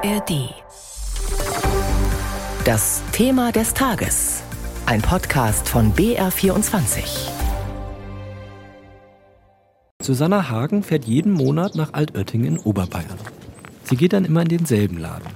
ARD. Das Thema des Tages. Ein Podcast von BR24. Susanna Hagen fährt jeden Monat nach Altötting in Oberbayern. Sie geht dann immer in denselben Laden.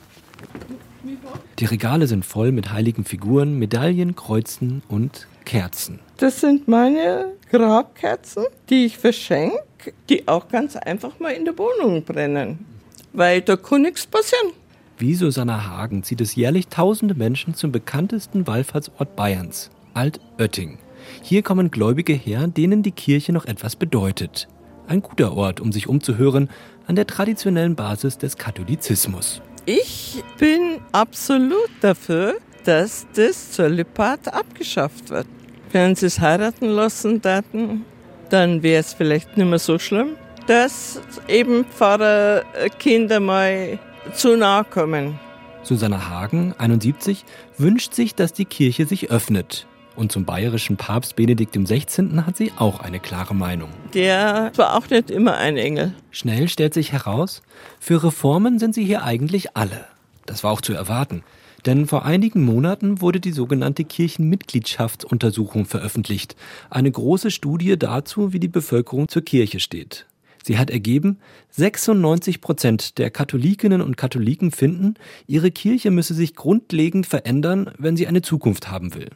Die Regale sind voll mit heiligen Figuren, Medaillen, Kreuzen und Kerzen. Das sind meine Grabkerzen, die ich verschenke, die auch ganz einfach mal in der Wohnung brennen. Weil da kann nichts passieren. Wie Susanna Hagen zieht es jährlich tausende Menschen zum bekanntesten Wallfahrtsort Bayerns, Altötting. Hier kommen Gläubige her, denen die Kirche noch etwas bedeutet. Ein guter Ort, um sich umzuhören an der traditionellen Basis des Katholizismus. Ich bin absolut dafür, dass das Zölibat abgeschafft wird. Wenn sie es heiraten lassen daten, dann wäre es vielleicht nicht mehr so schlimm, dass eben Pfarrerkinder mal zu nahe kommen. Susanna Hagen, 71, wünscht sich, dass die Kirche sich öffnet. Und zum bayerischen Papst Benedikt XVI. hat sie auch eine klare Meinung. Der war auch nicht immer ein Engel. Schnell stellt sich heraus, für Reformen sind sie hier eigentlich alle. Das war auch zu erwarten. Denn vor einigen Monaten wurde die sogenannte Kirchenmitgliedschaftsuntersuchung veröffentlicht. Eine große Studie dazu, wie die Bevölkerung zur Kirche steht. Sie hat ergeben, 96 Prozent der Katholikinnen und Katholiken finden, ihre Kirche müsse sich grundlegend verändern, wenn sie eine Zukunft haben will.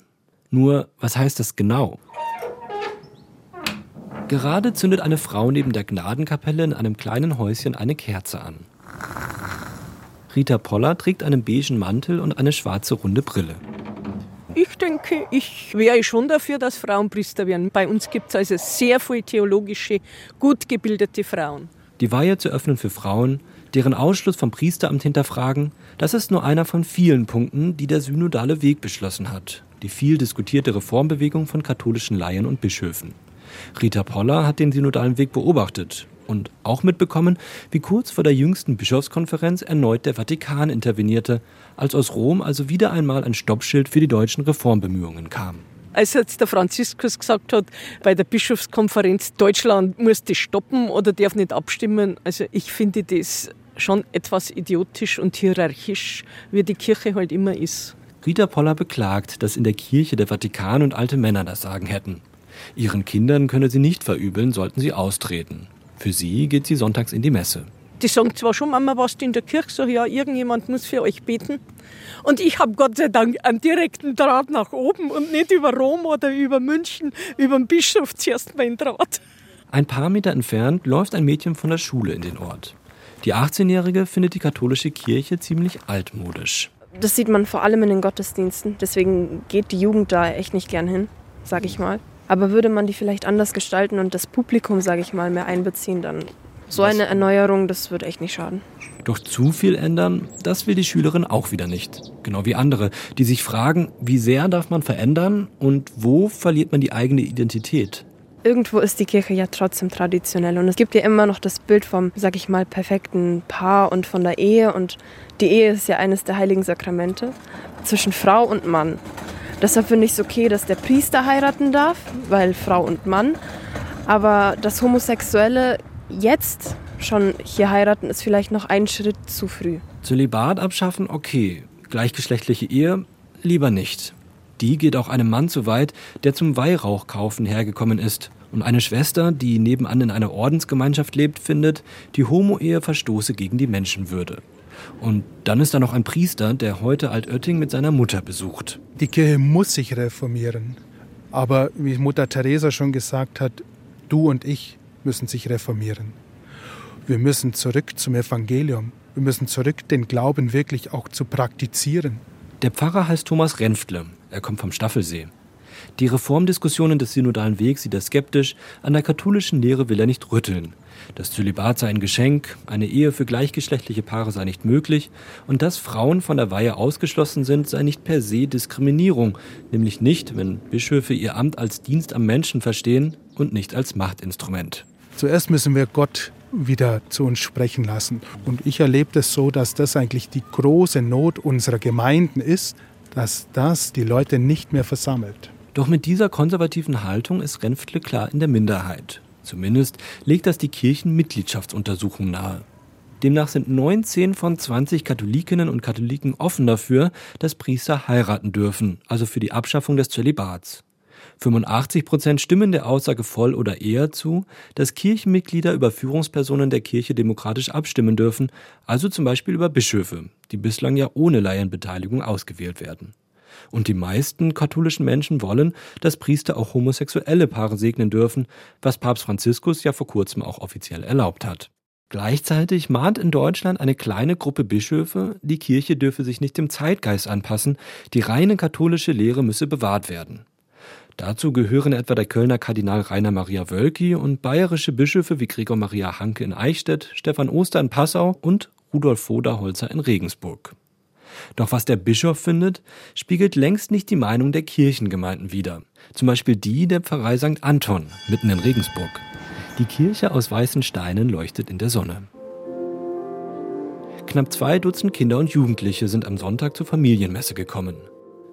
Nur, was heißt das genau? Gerade zündet eine Frau neben der Gnadenkapelle in einem kleinen Häuschen eine Kerze an. Rita Poller trägt einen beigen Mantel und eine schwarze runde Brille. Ich denke, ich wäre schon dafür, dass Frauen Priester werden. Bei uns gibt es also sehr viele theologische, gut gebildete Frauen. Die Weihe zu öffnen für Frauen, deren Ausschluss vom Priesteramt hinterfragen, das ist nur einer von vielen Punkten, die der synodale Weg beschlossen hat. Die viel diskutierte Reformbewegung von katholischen Laien und Bischöfen. Rita Poller hat den synodalen Weg beobachtet und auch mitbekommen, wie kurz vor der jüngsten Bischofskonferenz erneut der Vatikan intervenierte, als aus Rom also wieder einmal ein Stoppschild für die deutschen Reformbemühungen kam. Als jetzt der Franziskus gesagt hat, bei der Bischofskonferenz Deutschland muss das stoppen oder darf nicht abstimmen, also ich finde das schon etwas idiotisch und hierarchisch, wie die Kirche halt immer ist. Rita Poller beklagt, dass in der Kirche der Vatikan und alte Männer das Sagen hätten. Ihren Kindern könne sie nicht verübeln, sollten sie austreten. Für sie geht sie sonntags in die Messe. Die sagen zwar schon, Mama, was in der Kirche, so ja, irgendjemand muss für euch beten. Und ich habe Gott sei Dank einen direkten Draht nach oben und nicht über Rom oder über München, über den Bischof zuerst meinen Draht. Ein paar Meter entfernt läuft ein Mädchen von der Schule in den Ort. Die 18-Jährige findet die katholische Kirche ziemlich altmodisch. Das sieht man vor allem in den Gottesdiensten. Deswegen geht die Jugend da echt nicht gern hin, sag ich mal. Aber würde man die vielleicht anders gestalten und das Publikum, sage ich mal, mehr einbeziehen, dann so eine Erneuerung, das würde echt nicht schaden. Doch zu viel ändern, das will die Schülerin auch wieder nicht. Genau wie andere, die sich fragen, wie sehr darf man verändern und wo verliert man die eigene Identität? Irgendwo ist die Kirche ja trotzdem traditionell und es gibt ja immer noch das Bild vom, sag ich mal, perfekten Paar und von der Ehe und die Ehe ist ja eines der heiligen Sakramente zwischen Frau und Mann. Deshalb finde ich es okay, dass der Priester heiraten darf, weil Frau und Mann. Aber das Homosexuelle jetzt schon hier heiraten, ist vielleicht noch ein Schritt zu früh. Zölibat abschaffen, okay. Gleichgeschlechtliche Ehe, lieber nicht. Die geht auch einem Mann zu weit, der zum Weihrauchkaufen hergekommen ist. Und eine Schwester, die nebenan in einer Ordensgemeinschaft lebt, findet, die Homo-Ehe verstoße gegen die Menschenwürde. Und dann ist da noch ein Priester, der heute Altötting mit seiner Mutter besucht. Die Kirche muss sich reformieren. Aber wie Mutter Teresa schon gesagt hat, du und ich müssen sich reformieren. Wir müssen zurück zum Evangelium. Wir müssen zurück, den Glauben wirklich auch zu praktizieren. Der Pfarrer heißt Thomas Renftle. Er kommt vom Staffelsee. Die Reformdiskussionen des synodalen Wegs sieht er skeptisch, an der katholischen Lehre will er nicht rütteln. Das Zölibat sei ein Geschenk, eine Ehe für gleichgeschlechtliche Paare sei nicht möglich und dass Frauen von der Weihe ausgeschlossen sind, sei nicht per se Diskriminierung, nämlich nicht, wenn Bischöfe ihr Amt als Dienst am Menschen verstehen und nicht als Machtinstrument. Zuerst müssen wir Gott wieder zu uns sprechen lassen. Und ich erlebe es das so, dass das eigentlich die große Not unserer Gemeinden ist, dass das die Leute nicht mehr versammelt. Doch mit dieser konservativen Haltung ist Renftle klar in der Minderheit. Zumindest legt das die Kirchenmitgliedschaftsuntersuchung nahe. Demnach sind 19 von 20 Katholikinnen und Katholiken offen dafür, dass Priester heiraten dürfen, also für die Abschaffung des Zölibats. 85 Prozent stimmen der Aussage voll oder eher zu, dass Kirchenmitglieder über Führungspersonen der Kirche demokratisch abstimmen dürfen, also zum Beispiel über Bischöfe, die bislang ja ohne Laienbeteiligung ausgewählt werden. Und die meisten katholischen Menschen wollen, dass Priester auch homosexuelle Paare segnen dürfen, was Papst Franziskus ja vor kurzem auch offiziell erlaubt hat. Gleichzeitig mahnt in Deutschland eine kleine Gruppe Bischöfe, die Kirche dürfe sich nicht dem Zeitgeist anpassen, die reine katholische Lehre müsse bewahrt werden. Dazu gehören etwa der Kölner Kardinal Rainer Maria Wölki und bayerische Bischöfe wie Gregor Maria Hanke in Eichstätt, Stefan Oster in Passau und Rudolf Voderholzer in Regensburg. Doch was der Bischof findet, spiegelt längst nicht die Meinung der Kirchengemeinden wider. Zum Beispiel die der Pfarrei St. Anton mitten in Regensburg. Die Kirche aus weißen Steinen leuchtet in der Sonne. Knapp zwei Dutzend Kinder und Jugendliche sind am Sonntag zur Familienmesse gekommen.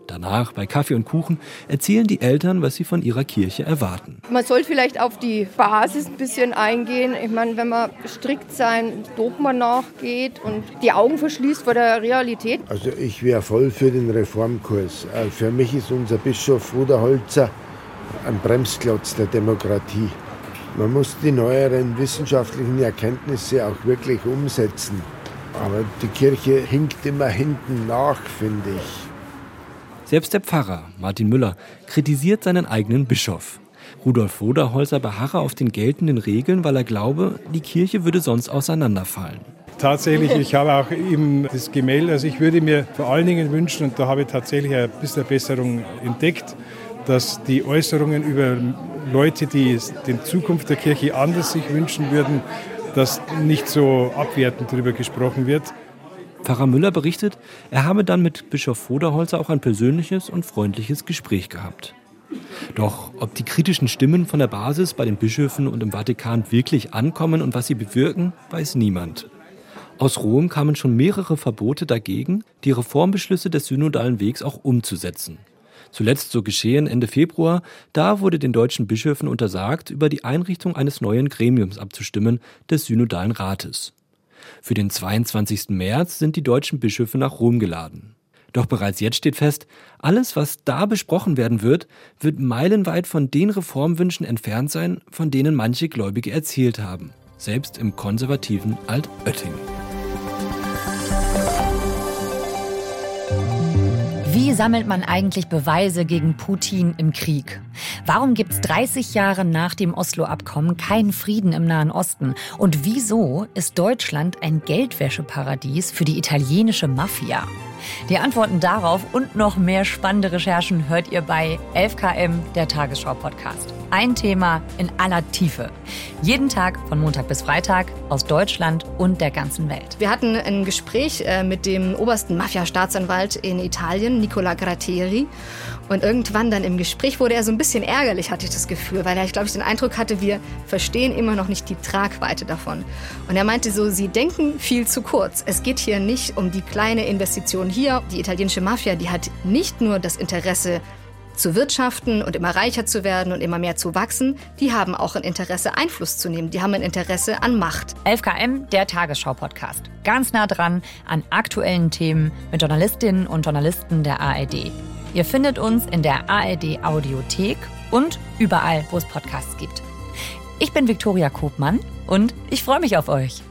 Danach, bei Kaffee und Kuchen, erzählen die Eltern, was sie von ihrer Kirche erwarten. Man soll vielleicht auf die Basis ein bisschen eingehen. Ich meine, wenn man strikt sein Dogma nachgeht und die Augen verschließt vor der Realität. Also ich wäre voll für den Reformkurs. Äh, für mich ist unser Bischof Ruderholzer ein Bremsklotz der Demokratie. Man muss die neueren wissenschaftlichen Erkenntnisse auch wirklich umsetzen. Aber die Kirche hinkt immer hinten nach, finde ich. Selbst der Pfarrer, Martin Müller, kritisiert seinen eigenen Bischof. Rudolf Woderholzer beharre auf den geltenden Regeln, weil er glaube, die Kirche würde sonst auseinanderfallen. Tatsächlich, ich habe auch eben das Gemälde, also ich würde mir vor allen Dingen wünschen, und da habe ich tatsächlich ein bisschen Besserung entdeckt, dass die Äußerungen über Leute, die den Zukunft der Kirche anders sich wünschen würden, dass nicht so abwertend darüber gesprochen wird. Pfarrer Müller berichtet, er habe dann mit Bischof Voderholzer auch ein persönliches und freundliches Gespräch gehabt. Doch ob die kritischen Stimmen von der Basis bei den Bischöfen und im Vatikan wirklich ankommen und was sie bewirken, weiß niemand. Aus Rom kamen schon mehrere Verbote dagegen, die Reformbeschlüsse des synodalen Wegs auch umzusetzen. Zuletzt so geschehen Ende Februar, da wurde den deutschen Bischöfen untersagt, über die Einrichtung eines neuen Gremiums abzustimmen, des Synodalen Rates. Für den 22. März sind die deutschen Bischöfe nach Rom geladen. Doch bereits jetzt steht fest, alles, was da besprochen werden wird, wird meilenweit von den Reformwünschen entfernt sein, von denen manche Gläubige erzählt haben, selbst im konservativen Altötting. Wie sammelt man eigentlich Beweise gegen Putin im Krieg? Warum gibt es 30 Jahre nach dem Oslo-Abkommen keinen Frieden im Nahen Osten? Und wieso ist Deutschland ein Geldwäscheparadies für die italienische Mafia? Die Antworten darauf und noch mehr spannende Recherchen hört ihr bei 11KM, der Tagesschau-Podcast. Ein Thema in aller Tiefe. Jeden Tag von Montag bis Freitag aus Deutschland und der ganzen Welt. Wir hatten ein Gespräch äh, mit dem obersten Mafia-Staatsanwalt in Italien, Nicola Gratteri. Und irgendwann dann im Gespräch wurde er so ein bisschen ärgerlich, hatte ich das Gefühl, weil er, glaube, ich den Eindruck hatte, wir verstehen immer noch nicht die Tragweite davon. Und er meinte so, sie denken viel zu kurz. Es geht hier nicht um die kleine Investition hier. Die italienische Mafia, die hat nicht nur das Interesse, zu wirtschaften und immer reicher zu werden und immer mehr zu wachsen, die haben auch ein Interesse, Einfluss zu nehmen. Die haben ein Interesse an Macht. 11KM, der Tagesschau-Podcast. Ganz nah dran an aktuellen Themen mit Journalistinnen und Journalisten der ARD. Ihr findet uns in der ARD Audiothek und überall, wo es Podcasts gibt. Ich bin Viktoria Kobmann und ich freue mich auf euch.